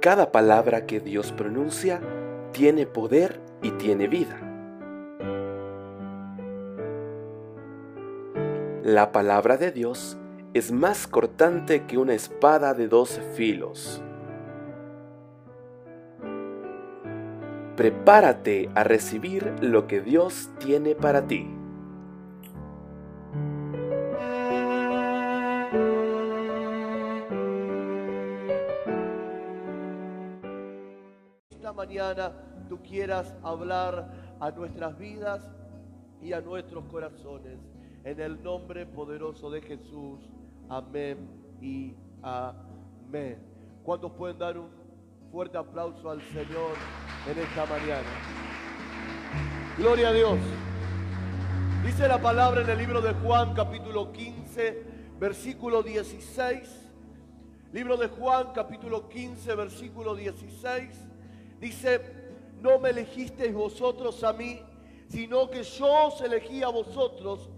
Cada palabra que Dios pronuncia tiene poder y tiene vida. La palabra de Dios es más cortante que una espada de dos filos. Prepárate a recibir lo que Dios tiene para ti. Tú quieras hablar a nuestras vidas y a nuestros corazones. En el nombre poderoso de Jesús. Amén y amén. ¿Cuántos pueden dar un fuerte aplauso al Señor en esta mañana? Gloria a Dios. Dice la palabra en el libro de Juan capítulo 15, versículo 16. Libro de Juan capítulo 15, versículo 16. Dice, no me elegisteis vosotros a mí, sino que yo os elegí a vosotros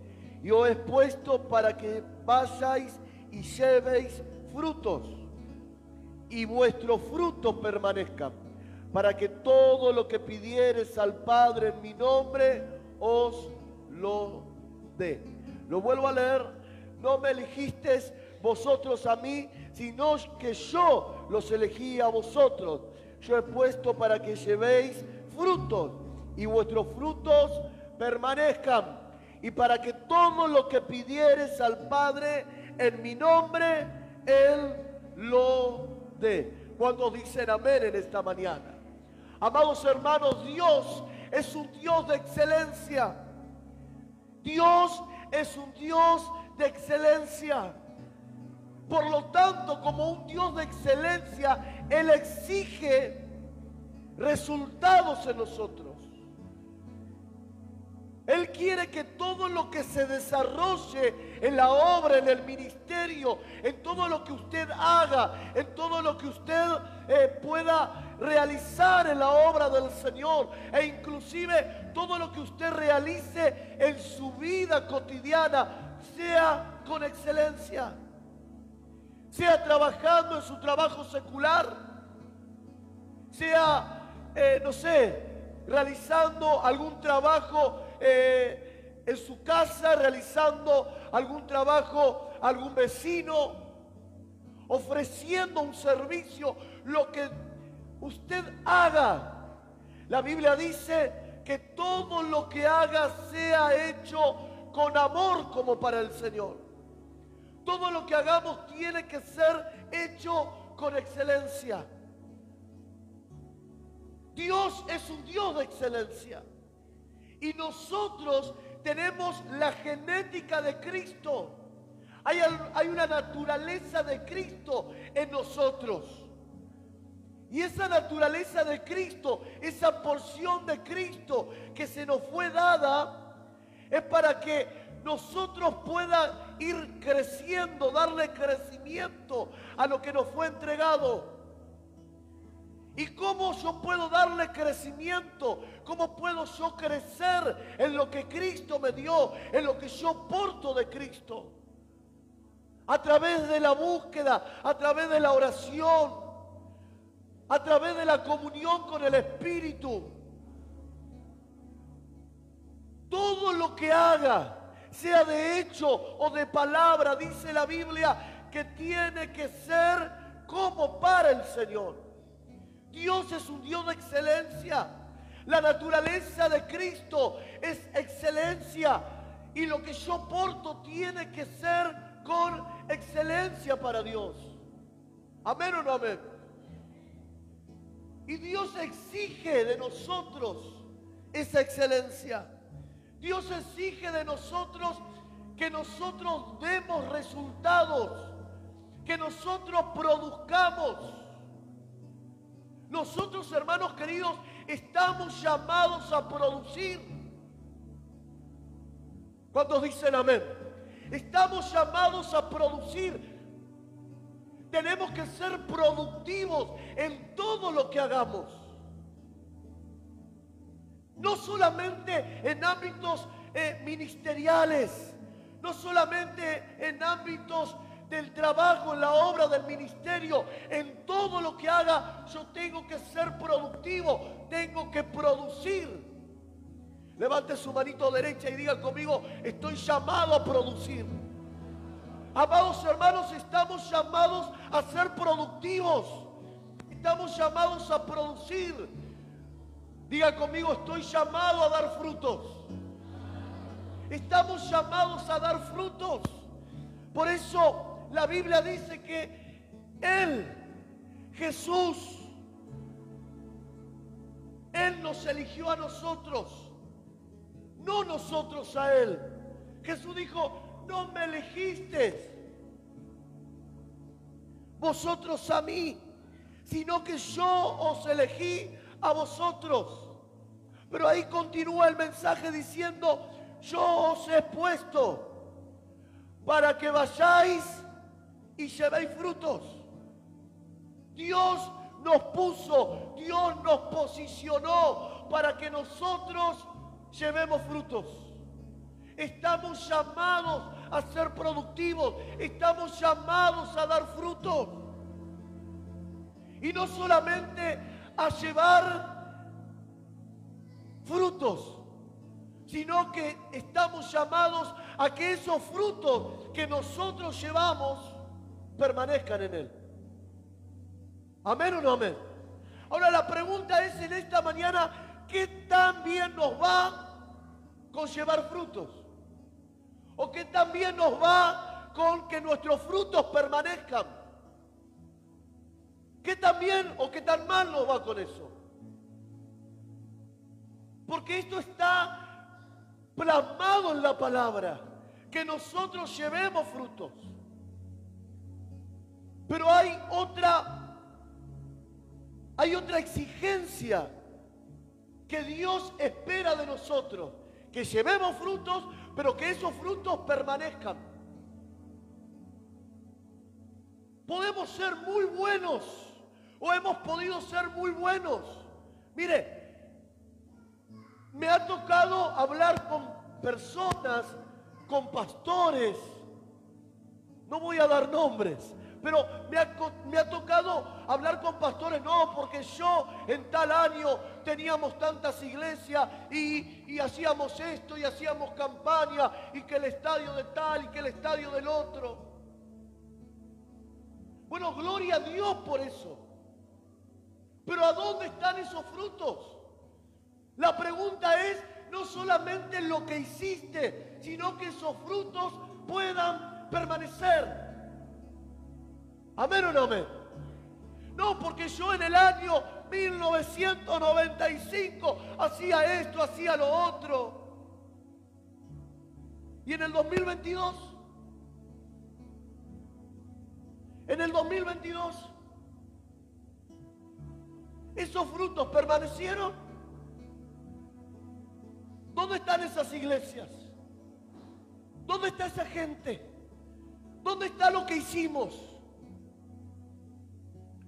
y os he puesto para que vayáis y llevéis frutos y vuestro fruto permanezca, para que todo lo que pidieres al Padre en mi nombre os lo dé. Lo vuelvo a leer, no me elegisteis vosotros a mí, sino que yo los elegí a vosotros yo he puesto para que llevéis frutos y vuestros frutos permanezcan y para que todo lo que pidieres al Padre en mi nombre, Él lo dé. Cuando dicen amén en esta mañana? Amados hermanos, Dios es un Dios de excelencia. Dios es un Dios de excelencia. Por lo tanto, como un Dios de excelencia, Él exige resultados en nosotros. Él quiere que todo lo que se desarrolle en la obra, en el ministerio, en todo lo que usted haga, en todo lo que usted eh, pueda realizar en la obra del Señor, e inclusive todo lo que usted realice en su vida cotidiana, sea con excelencia sea trabajando en su trabajo secular, sea, eh, no sé, realizando algún trabajo eh, en su casa, realizando algún trabajo a algún vecino, ofreciendo un servicio, lo que usted haga. La Biblia dice que todo lo que haga sea hecho con amor como para el Señor. Todo lo que hagamos tiene que ser hecho con excelencia. Dios es un Dios de excelencia. Y nosotros tenemos la genética de Cristo. Hay, hay, una naturaleza de Cristo en nosotros. Y esa naturaleza de Cristo, esa porción de Cristo que se nos fue dada, es para que nosotros pueda ir creciendo, darle crecimiento a lo que nos fue entregado. ¿Y cómo yo puedo darle crecimiento? ¿Cómo puedo yo crecer en lo que Cristo me dio, en lo que yo porto de Cristo? A través de la búsqueda, a través de la oración, a través de la comunión con el Espíritu. Todo lo que haga sea de hecho o de palabra, dice la Biblia, que tiene que ser como para el Señor. Dios es un Dios de excelencia. La naturaleza de Cristo es excelencia. Y lo que yo porto tiene que ser con excelencia para Dios. Amén o no amén. Y Dios exige de nosotros esa excelencia. Dios exige de nosotros que nosotros demos resultados, que nosotros produzcamos. Nosotros, hermanos queridos, estamos llamados a producir. ¿Cuántos dicen amén? Estamos llamados a producir. Tenemos que ser productivos en todo lo que hagamos. No solamente en ámbitos eh, ministeriales, no solamente en ámbitos del trabajo, en la obra del ministerio, en todo lo que haga yo tengo que ser productivo, tengo que producir. Levante su manito derecha y diga conmigo, estoy llamado a producir. Amados hermanos, estamos llamados a ser productivos. Estamos llamados a producir. Diga conmigo, estoy llamado a dar frutos. Estamos llamados a dar frutos. Por eso la Biblia dice que Él, Jesús, Él nos eligió a nosotros, no nosotros a Él. Jesús dijo, no me elegiste vosotros a mí, sino que yo os elegí a vosotros. Pero ahí continúa el mensaje diciendo, yo os he puesto para que vayáis y llevéis frutos. Dios nos puso, Dios nos posicionó para que nosotros llevemos frutos. Estamos llamados a ser productivos, estamos llamados a dar frutos. Y no solamente a llevar frutos, sino que estamos llamados a que esos frutos que nosotros llevamos permanezcan en Él. Amén o no amén. Ahora la pregunta es en esta mañana, ¿qué tan bien nos va con llevar frutos? ¿O qué tan bien nos va con que nuestros frutos permanezcan? ¿Qué tan bien o qué tan mal nos va con eso? Porque esto está plasmado en la palabra, que nosotros llevemos frutos. Pero hay otra, hay otra exigencia que Dios espera de nosotros, que llevemos frutos, pero que esos frutos permanezcan. Podemos ser muy buenos o hemos podido ser muy buenos. Mire, me ha tocado hablar con personas, con pastores. No voy a dar nombres, pero me ha, tocado hablar con pastores, no, porque yo en tal año teníamos tantas iglesias y, y, hacíamos esto y hacíamos campaña y que el estadio de tal y que el estadio del otro. Bueno, gloria a Dios por eso. Pero ¿a dónde están esos frutos? La pregunta es no solamente lo que hiciste, sino que esos frutos puedan permanecer. Amén o no amén. No, porque yo en el año 1995 hacía esto, hacía lo otro. Y en el 2022, en el 2022, esos frutos permanecieron. ¿Dónde están esas iglesias? ¿Dónde está esa gente? ¿Dónde está lo que hicimos?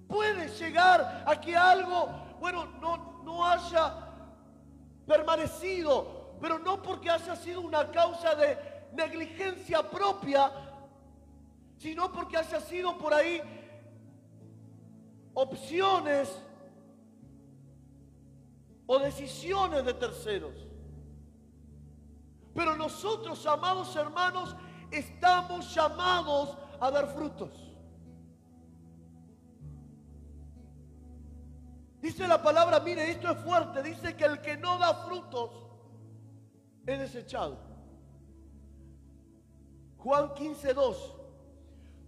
Puede llegar a que algo, bueno, no, no haya permanecido, pero no porque haya sido una causa de negligencia propia, sino porque haya sido por ahí opciones o decisiones de terceros. Pero nosotros, amados hermanos, estamos llamados a dar frutos. Dice la palabra, mire, esto es fuerte, dice que el que no da frutos es desechado. Juan 15, 2.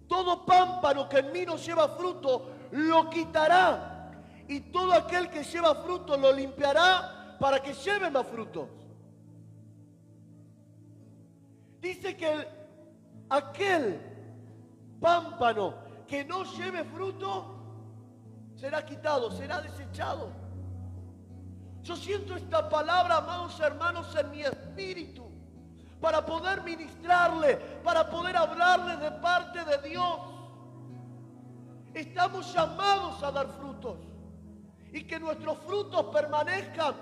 Todo pámpano que en mí no lleva fruto, lo quitará. Y todo aquel que lleva fruto, lo limpiará para que lleve más frutos. Dice que aquel pámpano que no lleve fruto será quitado, será desechado. Yo siento esta palabra, amados hermanos, en mi espíritu, para poder ministrarle, para poder hablarle de parte de Dios. Estamos llamados a dar frutos y que nuestros frutos permanezcan.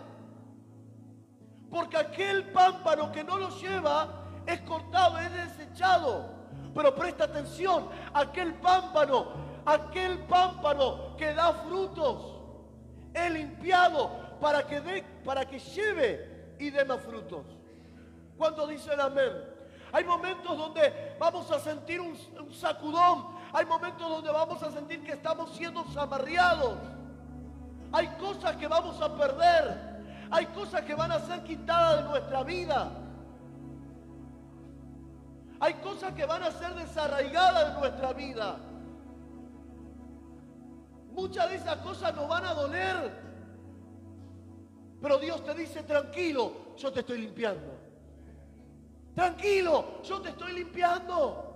Porque aquel pámpano que no los lleva es cortado, es desechado. Pero presta atención, aquel pámpano, aquel pámpano que da frutos es limpiado para que, dé, para que lleve y dé más frutos. Cuando dicen amén? Hay momentos donde vamos a sentir un, un sacudón. Hay momentos donde vamos a sentir que estamos siendo zamarreados. Hay cosas que vamos a perder. Hay cosas que van a ser quitadas de nuestra vida. Hay cosas que van a ser desarraigadas de nuestra vida. Muchas de esas cosas nos van a doler. Pero Dios te dice, tranquilo, yo te estoy limpiando. Tranquilo, yo te estoy limpiando.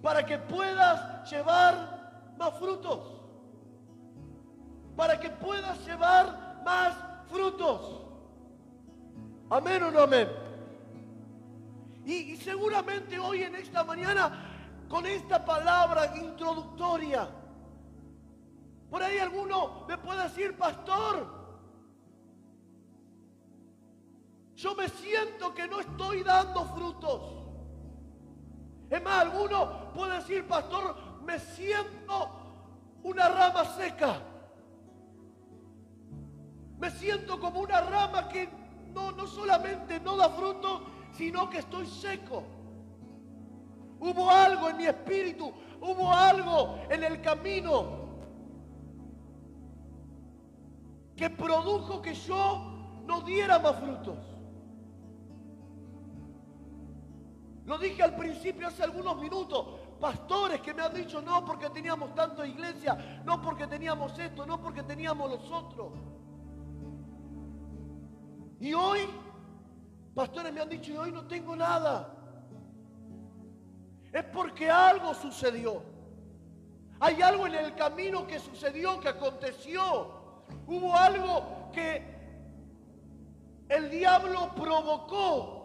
Para que puedas llevar más frutos. Para que puedas llevar más frutos. Amén o no amén. Y, y seguramente hoy en esta mañana, con esta palabra introductoria, por ahí alguno me puede decir, pastor, yo me siento que no estoy dando frutos. Es más, alguno puede decir, pastor, me siento una rama seca. Me siento como una rama que no, no solamente no da fruto, sino que estoy seco. Hubo algo en mi espíritu, hubo algo en el camino que produjo que yo no diera más frutos. Lo dije al principio hace algunos minutos. Pastores que me han dicho no porque teníamos tanto iglesia, no porque teníamos esto, no porque teníamos los otros. Y hoy, pastores me han dicho, y hoy no tengo nada. Es porque algo sucedió. Hay algo en el camino que sucedió, que aconteció. Hubo algo que el diablo provocó.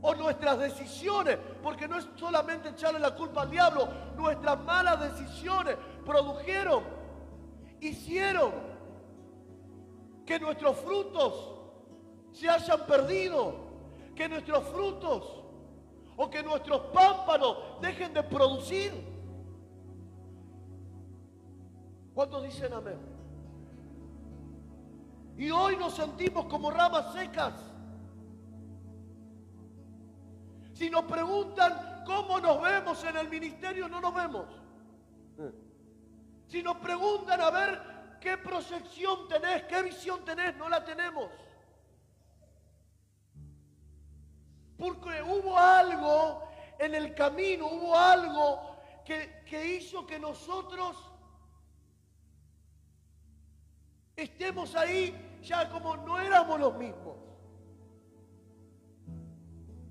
O nuestras decisiones, porque no es solamente echarle la culpa al diablo, nuestras malas decisiones produjeron, hicieron que nuestros frutos se hayan perdido, que nuestros frutos o que nuestros pámpanos dejen de producir. ¿Cuántos dicen amén? Y hoy nos sentimos como ramas secas. Si nos preguntan cómo nos vemos en el ministerio, no nos vemos. Si nos preguntan a ver qué proyección tenés, qué visión tenés, no la tenemos. Porque hubo algo en el camino, hubo algo que, que hizo que nosotros estemos ahí ya como no éramos los mismos.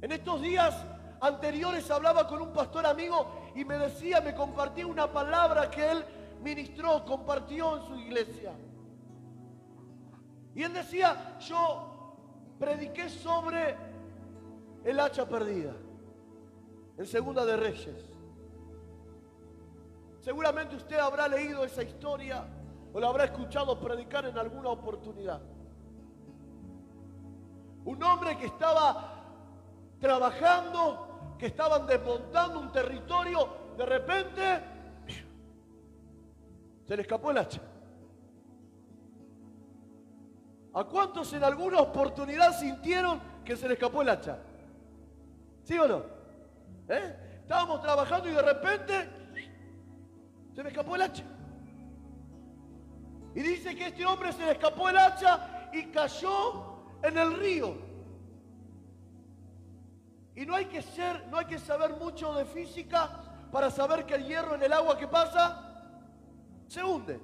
En estos días anteriores hablaba con un pastor amigo y me decía, me compartía una palabra que él ministró, compartió en su iglesia. Y él decía, yo prediqué sobre el hacha perdida en Segunda de Reyes. Seguramente usted habrá leído esa historia o la habrá escuchado predicar en alguna oportunidad. Un hombre que estaba trabajando, que estaban desmontando un territorio, de repente se le escapó el hacha. ¿A cuántos en alguna oportunidad sintieron que se le escapó el hacha? ¿Sí o no? ¿Eh? Estábamos trabajando y de repente se me escapó el hacha. Y dice que este hombre se le escapó el hacha y cayó en el río. Y no hay que ser, no hay que saber mucho de física para saber que el hierro en el agua que pasa se hunde.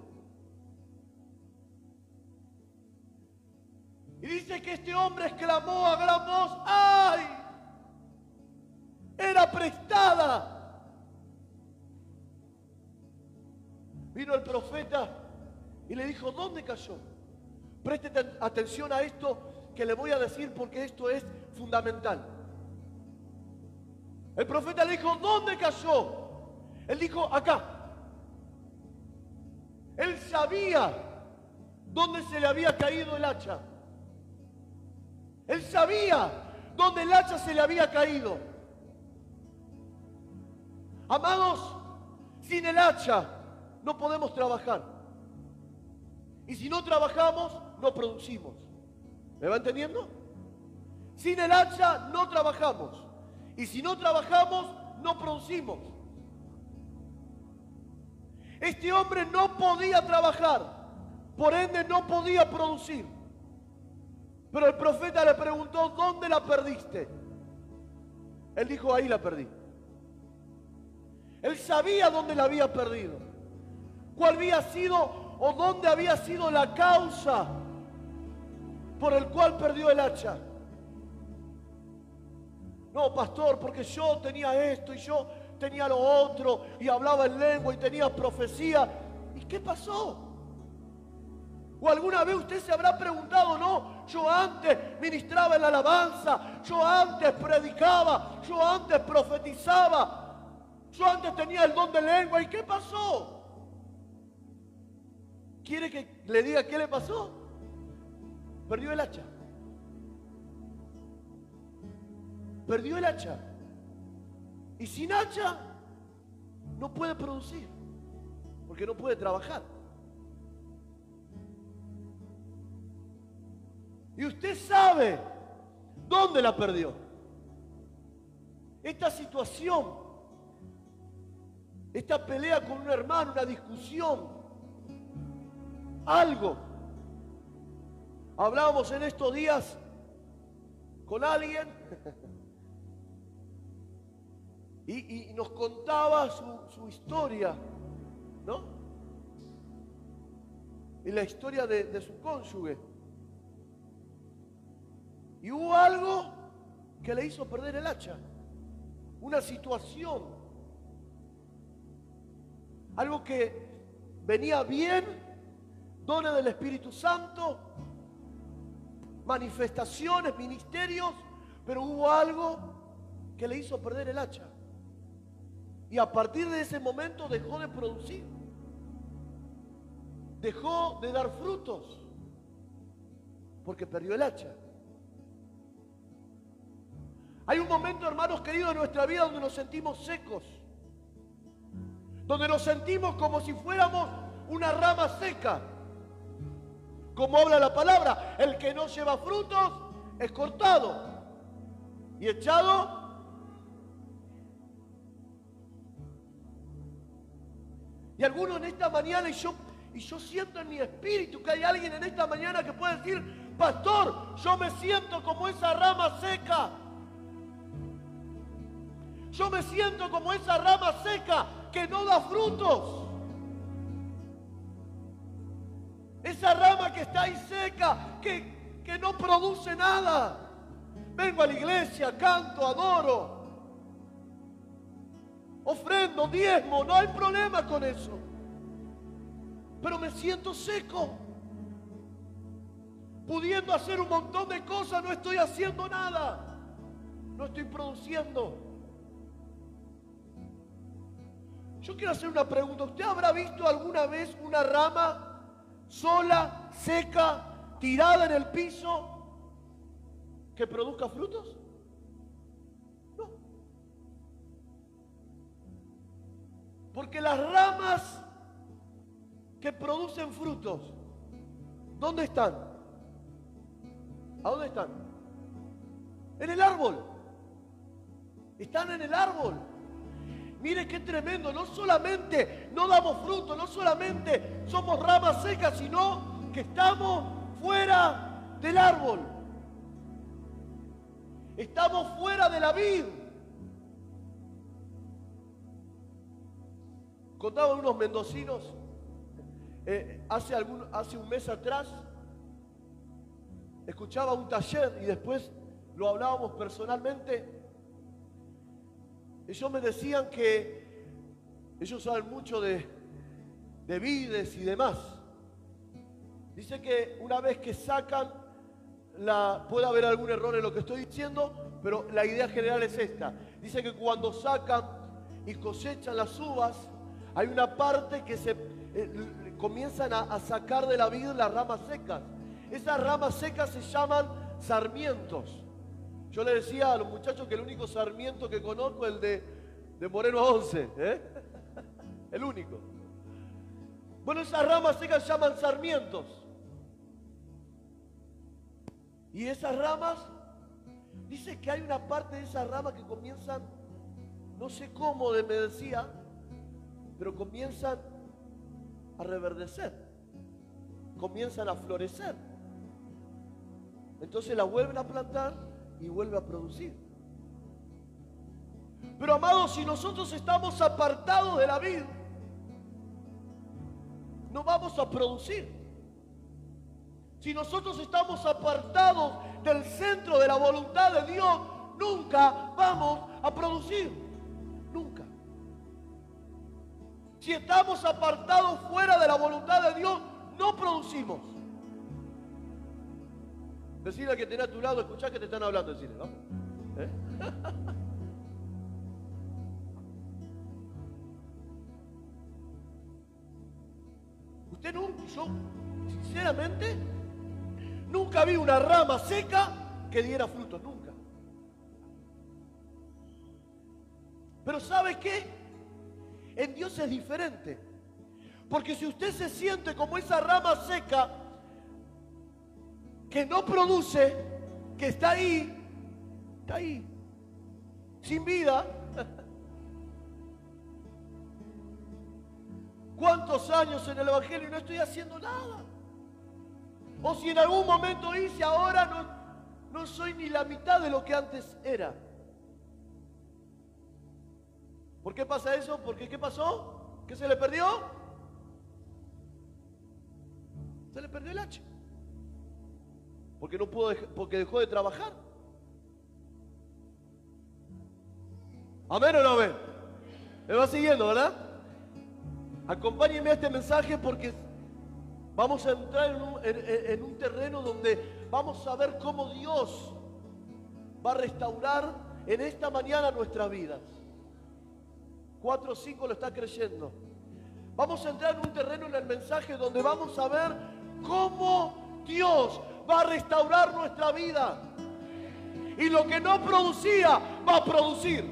Y dice que este hombre exclamó a gran voz, ¡ay! Era prestada. Vino el profeta y le dijo, ¿dónde cayó? Preste atención a esto que le voy a decir porque esto es fundamental. El profeta le dijo, ¿dónde cayó? Él dijo, acá. Él sabía dónde se le había caído el hacha. Él sabía dónde el hacha se le había caído. Amados, Sin el hacha no podemos trabajar. Y si no trabajamos, no producimos. ¿Me va entendiendo? Sin el hacha no trabajamos. Y si no trabajamos, no producimos. Este hombre no podía trabajar, por ende no podía producir. Pero el profeta le preguntó, ¿dónde la perdiste? Él dijo, ahí la perdí. Él sabía dónde la había perdido. ¿Cuál había sido o dónde había sido la causa por el cual perdió el hacha? No, pastor, porque yo tenía esto y yo tenía lo otro y hablaba en lengua y tenía profecía. ¿Y qué pasó? ¿O alguna vez usted se habrá preguntado, no, yo antes ministraba en la alabanza, yo antes predicaba, yo antes profetizaba, yo antes tenía el don de lengua, ¿y qué pasó? ¿Quiere que le diga qué le pasó? Perdió el hacha. Perdió el hacha. Y sin hacha no puede producir, porque no puede trabajar. Y usted sabe dónde la perdió. Esta situación, esta pelea con un hermano, una discusión, algo. Hablábamos en estos días con alguien y, nos contaba su, historia, ¿no? Y la historia de su cónyuge. Y hubo algo que le hizo perder el hacha. Una situación. Algo que venía bien, dones del Espíritu Santo, manifestaciones, ministerios, pero hubo algo que le hizo perder el hacha. Y a partir de ese momento dejó de producir. Dejó de dar frutos. Porque perdió el hacha. Hay un momento, hermanos queridos, en nuestra vida donde nos sentimos secos. Donde nos sentimos como si fuéramos una rama seca. Como habla la palabra, el que no lleva frutos es cortado y echado. Y algunos en esta mañana, y yo, y yo siento en mi espíritu que hay alguien en esta mañana que puede decir, pastor, yo me siento como esa rama seca. Yo me siento como esa rama seca que no da frutos. Esa rama que está ahí seca, que, que no produce nada. Vengo a la iglesia, canto, adoro. Ofrendo, diezmo, no hay problema con eso. Pero me siento seco. Pudiendo hacer un montón de cosas, no estoy haciendo nada. No estoy produciendo. Yo quiero hacer una pregunta. ¿Usted habrá visto alguna vez una rama sola, seca, tirada en el piso, que produzca frutos? No. Porque las ramas que producen frutos, ¿dónde están? ¿A dónde están? En el árbol. Están en el árbol. Mire qué tremendo, no solamente no damos fruto, no solamente somos ramas secas, sino que estamos fuera del árbol. Estamos fuera de la vid. Contaban unos mendocinos eh, hace, algún, hace un mes atrás, escuchaba un taller y después lo hablábamos personalmente ellos me decían que ellos saben mucho de, de vides y demás. Dice que una vez que sacan, puede haber algún error en lo que estoy diciendo, pero la idea general es esta. Dice que cuando sacan y cosechan las uvas, hay una parte que se eh, comienzan a, sacar de la vid las ramas secas. Esas ramas secas se llaman sarmientos. Yo le decía a los muchachos que el único sarmiento que conozco es el de, de Moreno 11. ¿eh? El único. Bueno, esas ramas secas se llaman sarmientos. Y esas ramas, dice que hay una parte de esas ramas que comienzan, no sé cómo me decía, pero comienzan a reverdecer, comienzan a florecer. Entonces la vuelven a plantar y vuelve a producir. Pero amados, si nosotros estamos apartados de la vida, no vamos a producir. Si nosotros estamos apartados del centro de la voluntad de Dios, nunca vamos a producir. Nunca. Si estamos apartados fuera de la voluntad de Dios, no producimos. Decirle que tiene a tu lado, escuchá que te están hablando, decirle, ¿no? ¿Eh? Usted no, yo, sinceramente, nunca vi una rama seca que diera frutos, nunca. Pero ¿sabe qué? En Dios es diferente. Porque si usted se siente como esa rama seca que no produce, que está ahí, está ahí, sin vida, ¿Cuántos años en el Evangelio y no estoy haciendo nada? O si en algún momento hice, ahora no, no soy ni la mitad de lo que antes era. ¿Por qué pasa eso? Porque ¿qué pasó? ¿Qué se le perdió? Se le perdió el hacha. Porque no pudo, porque dejó de trabajar. ¿Amén o no amén? Me va siguiendo, ¿verdad? Acompáñenme a este mensaje porque vamos a entrar en un, terreno donde vamos a ver cómo Dios va a restaurar en esta mañana nuestras vidas. Cuatro o cinco lo está creyendo. Vamos a entrar en un terreno en el mensaje donde vamos a ver cómo Dios va a restaurar nuestra vida. Y lo que no producía va a producir.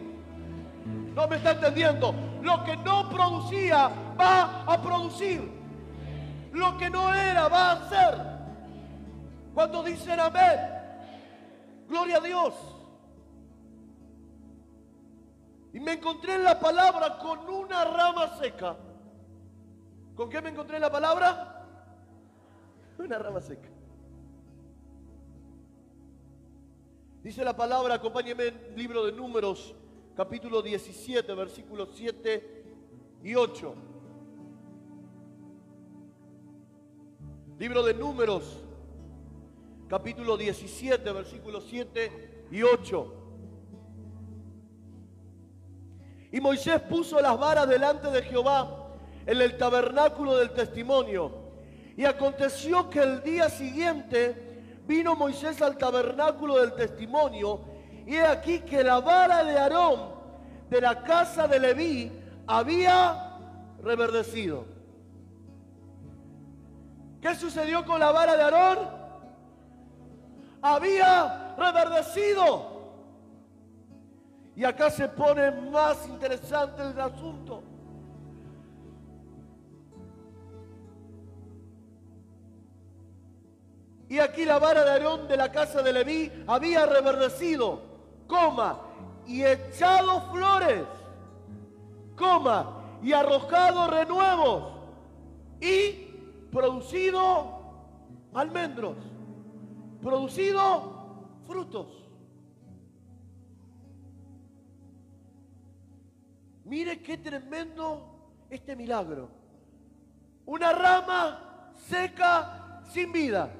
¿No me está entendiendo? Lo que no producía va a producir. Lo que no era va a ser. Cuando dicen amén, gloria a Dios. Y me encontré en la palabra con una rama seca. ¿Con qué me encontré en la palabra? Una rama seca. Dice la palabra, acompáñeme en libro de números, capítulo 17, versículos 7 y 8. Libro de Números, capítulo 17, versículos 7 y 8. Y Moisés puso las varas delante de Jehová en el tabernáculo del testimonio. Y aconteció que el día siguiente vino Moisés al tabernáculo del testimonio. Y he aquí que la vara de Aarón de la casa de Leví había reverdecido. ¿Qué sucedió con la vara de Aarón? Había reverdecido. Y acá se pone más interesante el asunto. Y aquí la vara de Aarón de la casa de Leví había reverdecido, coma, y echado flores, coma, y arrojado renuevos, y producido almendros, producido frutos. Mire qué tremendo este milagro. Una rama seca sin vida.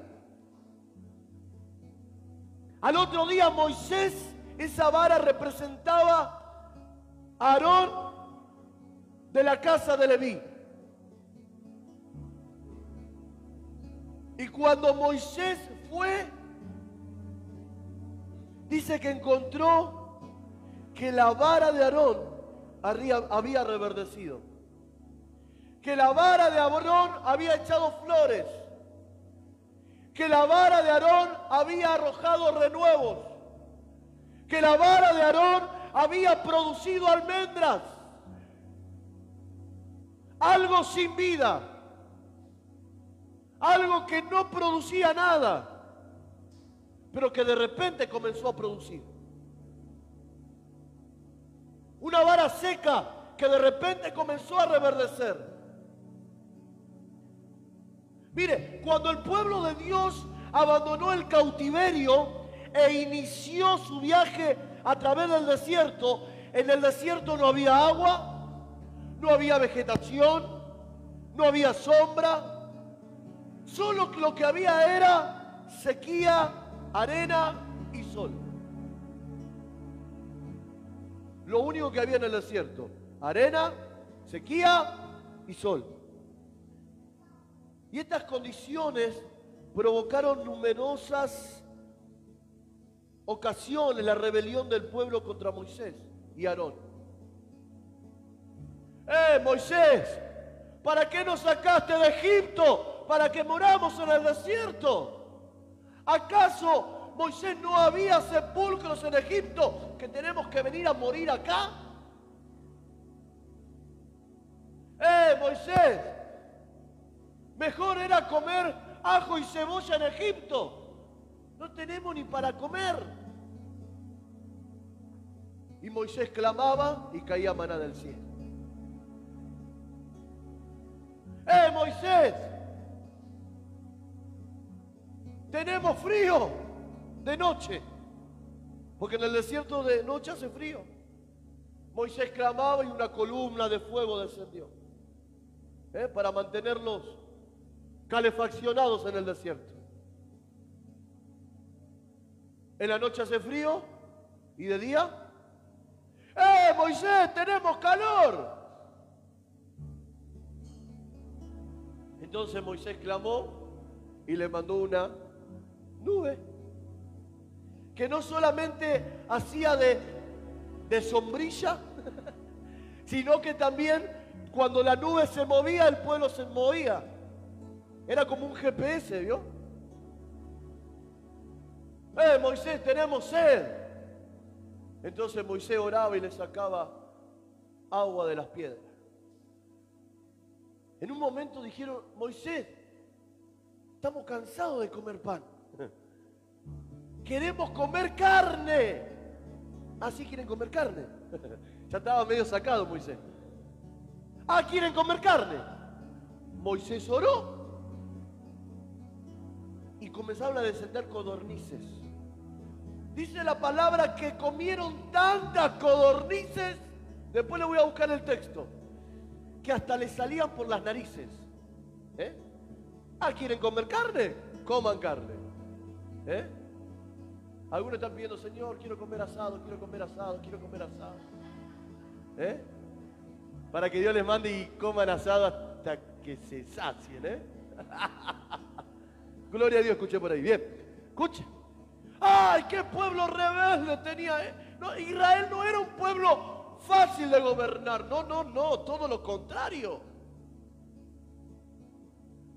Al otro día Moisés, esa vara representaba a Aarón de la casa de Leví. Y cuando Moisés fue, dice que encontró que la vara de Aarón había reverdecido. Que la vara de Aarón había echado flores. Que la vara de Aarón había arrojado renuevos. Que la vara de Aarón había producido almendras. algo sin vida, algo que no producía nada, pero que de repente comenzó a producir. Una vara seca que de repente comenzó a reverdecer. Mire, cuando el pueblo de Dios abandonó el cautiverio e inició su viaje a través del desierto, en el desierto no había agua, no había vegetación, no había sombra, solo lo que había era sequía, arena y sol. Lo único que había en el desierto, arena, sequía y sol. Y estas condiciones provocaron numerosas ocasiones la rebelión del pueblo contra Moisés y Aarón. ¡Eh, Moisés! ¿Para qué nos sacaste de Egipto? ¿Para que moramos en el desierto? ¿Acaso Moisés no había sepulcros en Egipto que tenemos que venir a morir acá? ¡Eh, Moisés! Mejor era comer ajo y cebolla en Egipto. No tenemos ni para comer. Y Moisés clamaba y caía maná del cielo. ¡Eh, Moisés! Tenemos frío de noche. Porque en el desierto de noche hace frío. Moisés clamaba y una columna de fuego descendió. ¿eh? Para mantenerlos calefaccionados en el desierto. En la noche hace frío y de día. ¡Eh, Moisés, tenemos calor! Entonces Moisés clamó y le mandó una nube que no solamente hacía de, de sombrilla, sino que también cuando la nube se movía, el pueblo se movía. Era como un GPS, ¿vio? ¡Eh, Moisés, tenemos sed! Entonces Moisés oraba y le sacaba agua de las piedras. En un momento dijeron, Moisés, estamos cansados de comer pan. Queremos comer carne. Así quieren comer carne. ya estaba medio sacado Moisés. Ah, quieren comer carne. Moisés oró comenzaron a descender codornices. Dice la palabra que comieron tantas codornices, después le voy a buscar el texto, que hasta les salían por las narices. ¿Eh? Ah, ¿quieren comer carne? Coman carne. ¿Eh? Algunos están pidiendo, Señor, quiero comer asado, quiero comer asado, quiero comer asado. ¿Eh? Para que Dios les mande y coman asado hasta que se sacien, ¿eh? Gloria a Dios, escuché por ahí. Bien, escuche. ¡Ay, qué pueblo rebelde tenía! Eh! Israel no era un pueblo fácil de gobernar. No, no, no, todo lo contrario.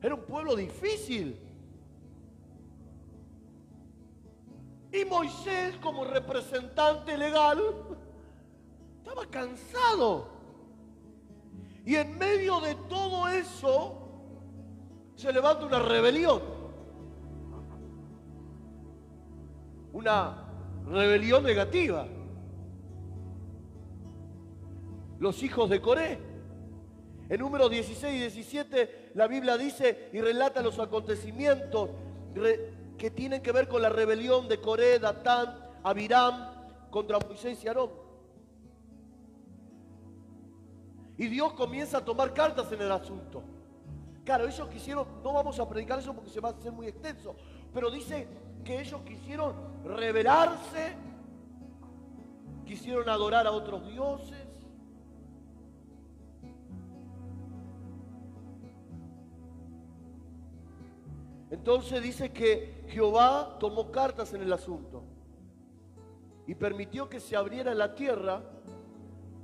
Era un pueblo difícil. Y Moisés, como representante legal, estaba cansado. Y en medio de todo eso, se levanta una rebelión. Una rebelión negativa. Los hijos de Coré. En números 16 y 17 la Biblia dice y relata los acontecimientos que tienen que ver con la rebelión de Coré, Datán, Abiram contra Moisés y Aarón. Y Dios comienza a tomar cartas en el asunto. Claro, ellos quisieron, no vamos a predicar eso porque se va a hacer muy extenso, pero dice que ellos quisieron rebelarse, quisieron adorar a otros dioses. Entonces dice que Jehová tomó cartas en el asunto y permitió que se abriera la tierra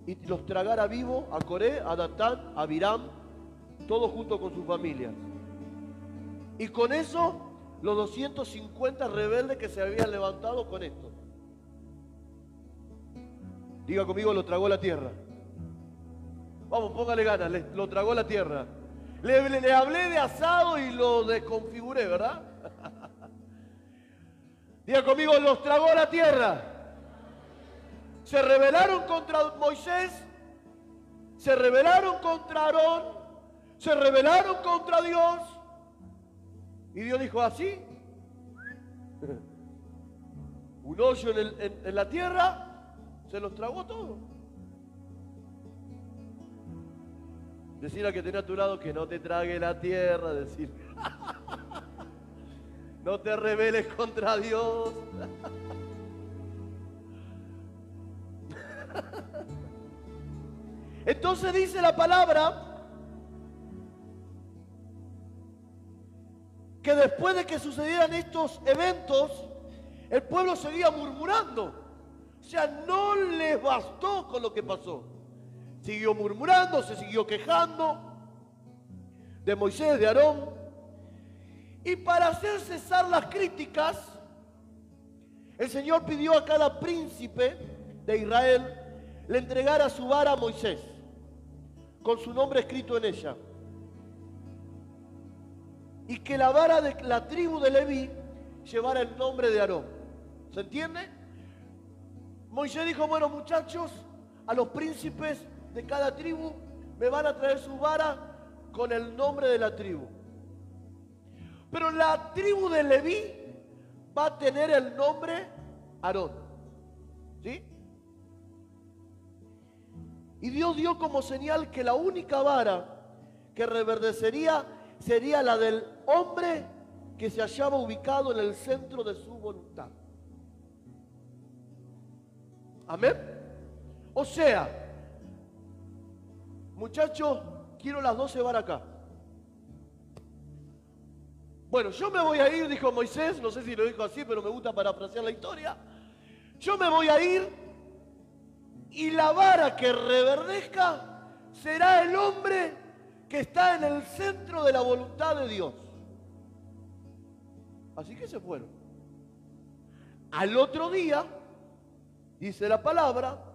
y los tragara vivo a Coré, a Datán, a Biram, todos junto con sus familias. Y con eso los 250 rebeldes que se habían levantado con esto. Diga conmigo, lo tragó la tierra. Vamos, póngale ganas, lo tragó la tierra. Le, le- le hablé de asado y lo desconfiguré, ¿verdad? Diga conmigo, los tragó la tierra. Se rebelaron contra Moisés, se rebelaron contra Aarón, se rebelaron contra Dios. Y Dios dijo así, un hoyo en, la tierra, se los tragó todo. Decir a que tenía a tu lado que no te trague la tierra, decir, no te rebeles contra Dios. Entonces dice la palabra que después de que sucedieran estos eventos, el pueblo seguía murmurando. O sea, no les bastó con lo que pasó. Siguió murmurando, se siguió quejando de Moisés, de Aarón. Y para hacer cesar las críticas, el Señor pidió a cada príncipe de Israel le entregara su vara a Moisés, con su nombre escrito en ella. Y que la vara de la tribu de Leví llevara el nombre de Aarón. ¿Se entiende? Moisés dijo, bueno muchachos, a los príncipes de cada tribu me van a traer su vara con el nombre de la tribu. Pero la tribu de Leví va a tener el nombre Aarón. ¿Sí? Y Dios dio como señal que la única vara que reverdecería sería la del hombre que se hallaba ubicado en el centro de su voluntad. Amén. O sea, muchachos, quiero las 12 varas acá. Bueno, yo me voy a ir, dijo Moisés, no sé si lo dijo así, pero me gusta parafrasear la historia. Yo me voy a ir y la vara que reverdezca será el hombre que está en el centro de la voluntad de Dios. Así que se fueron. Al otro día, dice la palabra,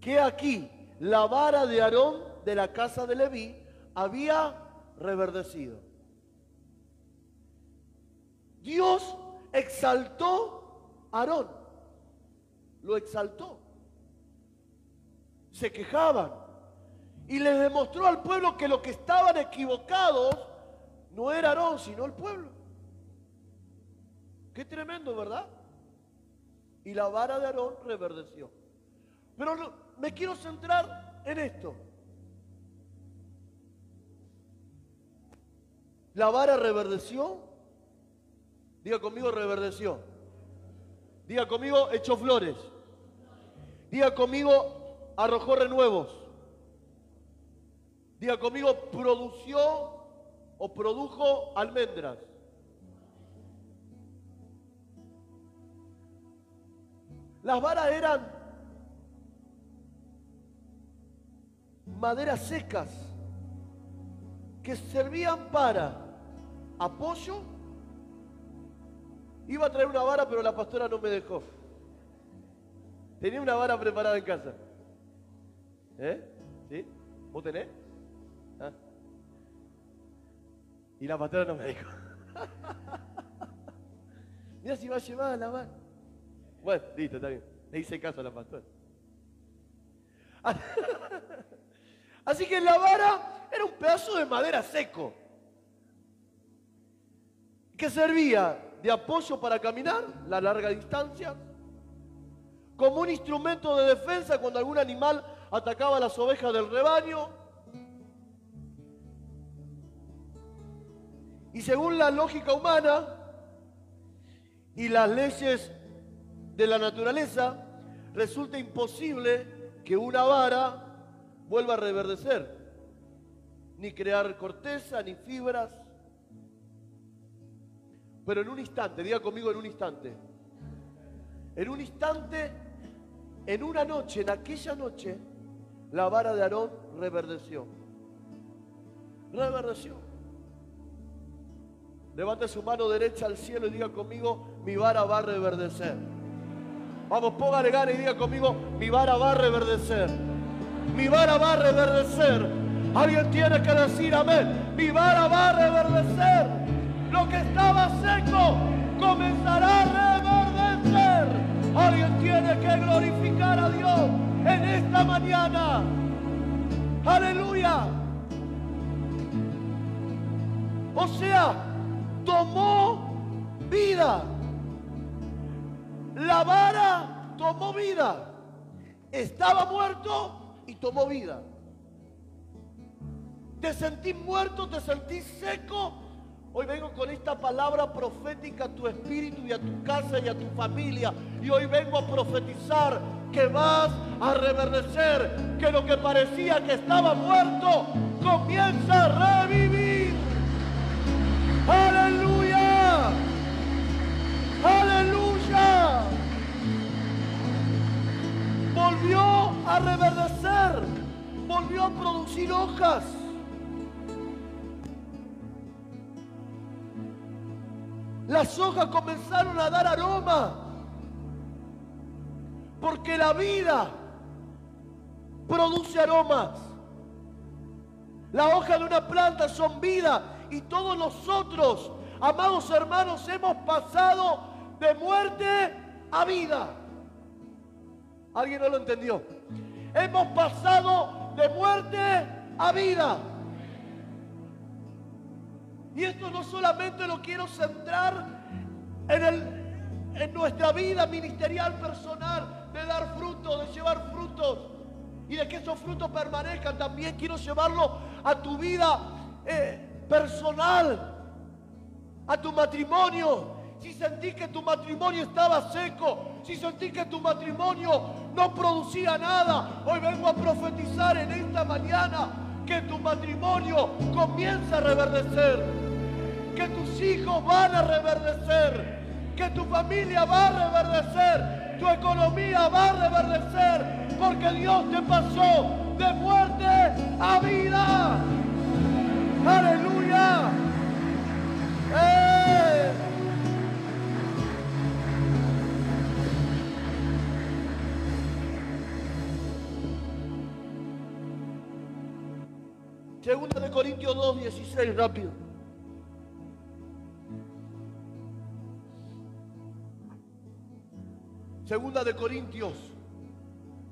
que aquí la vara de Aarón de la casa de Leví había reverdecido. Dios exaltó a Aarón, lo exaltó. Se quejaban y les demostró al pueblo que los que estaban equivocados no era Aarón, sino el pueblo. Qué tremendo, ¿verdad? Y la vara de Aarón reverdeció. Pero me quiero centrar en esto. La vara reverdeció. Diga conmigo, reverdeció. Diga conmigo, echó flores. Diga conmigo, arrojó renuevos. Diga conmigo, produció o produjo almendras. Las varas eran maderas secas que servían para apoyo. Iba a traer una vara, pero la pastora no me dejó. Tenía una vara preparada en casa. ¿Eh? ¿Sí? ¿Vos tenés? Y la pastora no me dijo. Mira si va a llevar la vara. Bueno, listo, está bien. Le hice caso a la pastora. Así que la vara era un pedazo de madera seco que servía de apoyo para caminar la larga distancia, como un instrumento de defensa cuando algún animal atacaba a las ovejas del rebaño. Y según la lógica humana y las leyes de la naturaleza, resulta imposible que una vara vuelva a reverdecer, ni crear corteza, ni fibras. Pero en un instante, diga conmigo en un instante, en un instante, en una noche, en aquella noche, la vara de Aarón reverdeció. Reverdeció. Levante su mano derecha al cielo y diga conmigo, mi vara va a reverdecer. Vamos, póngale ganas y diga conmigo, mi vara va a reverdecer. mi vara va a reverdecer. Alguien tiene que decir amén. Mi vara va a reverdecer. Lo que estaba seco comenzará a reverdecer. Alguien tiene que glorificar a Dios en esta mañana. Aleluya. O sea, tomó vida. La vara tomó vida. Estaba muerto y tomó vida. Te sentís muerto, te sentís seco. Hoy vengo con esta palabra profética a tu espíritu y a tu casa y a tu familia. Y hoy vengo a profetizar que vas a reverdecer, que lo que parecía que estaba muerto comienza a revivir. Aleluya. Aleluya. Volvió a reverdecer, volvió a producir hojas. Las hojas comenzaron a dar aroma. Porque la vida produce aromas. La hoja de una planta son vida y todos nosotros, amados hermanos, hemos pasado de muerte a vida. ¿Alguien no lo entendió? Hemos pasado de muerte a vida. Y esto no solamente lo quiero centrar en, el, en nuestra vida ministerial personal, de dar frutos, de llevar frutos y de que esos frutos permanezcan. También quiero llevarlo a tu vida eh, personal, a tu matrimonio. Si sentí que tu matrimonio estaba seco, si sentí que tu matrimonio no producía nada, hoy vengo a profetizar en esta mañana que tu matrimonio comienza a reverdecer, que tus hijos van a reverdecer, que tu familia va a reverdecer, tu economía va a reverdecer, porque Dios te pasó de muerte a vida. Aleluya. ¡Eh! Segunda de Corintios 2, 16, rápido. Segunda de Corintios,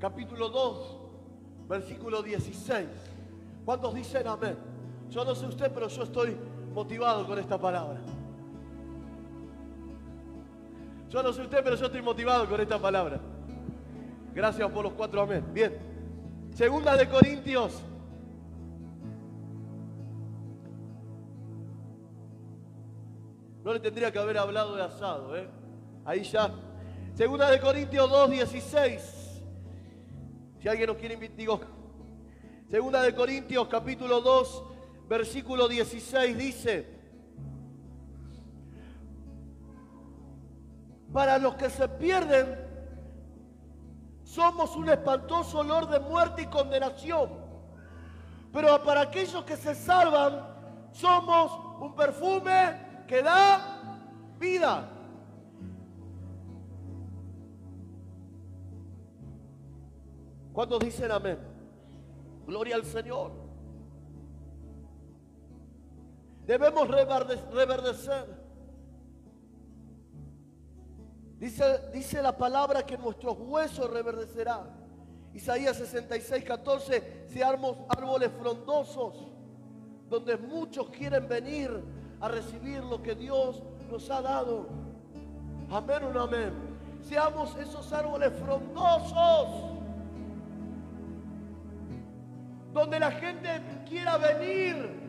capítulo 2, versículo 16. ¿Cuántos dicen amén? Yo no sé usted, pero yo estoy motivado con esta palabra. Yo no sé usted, pero yo estoy motivado con esta palabra. Gracias por los cuatro amén. Bien. Segunda de Corintios. No le tendría que haber hablado de asado, ¿eh? Ahí ya. Segunda de Corintios 2, 16. Si alguien nos quiere invitar, digo. Segunda de Corintios capítulo 2, versículo 16 dice. Para los que se pierden, somos un espantoso olor de muerte y condenación. Pero para aquellos que se salvan, somos un perfume que da vida. ¿Cuántos dicen amén? Gloria al Señor. Debemos reverde- reverdecer. Dice, dice la palabra que nuestros huesos reverdecerán. Isaías 66, 14, seamos árboles frondosos, donde muchos quieren venir a recibir lo que Dios nos ha dado. Amén no amén. Seamos esos árboles frondosos, donde la gente quiera venir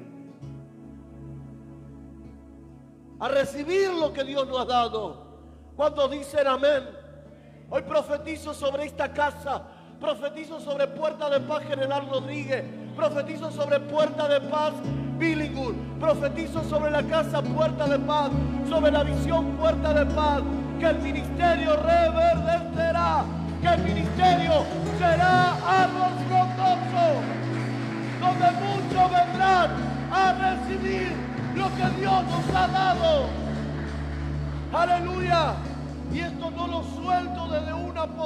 a recibir lo que Dios nos ha dado. ¿Cuántos dicen amén? Hoy profetizo sobre esta casa, profetizo sobre Puerta de Paz General Rodríguez, profetizo sobre Puerta de Paz Billingur, profetizo sobre la casa Puerta de Paz, sobre la visión Puerta de Paz, que el ministerio reverdecerá, que el ministerio será árbol frondoso, donde muchos vendrán a recibir lo que Dios nos ha dado. Aleluya. Y esto no lo suelto desde una posición.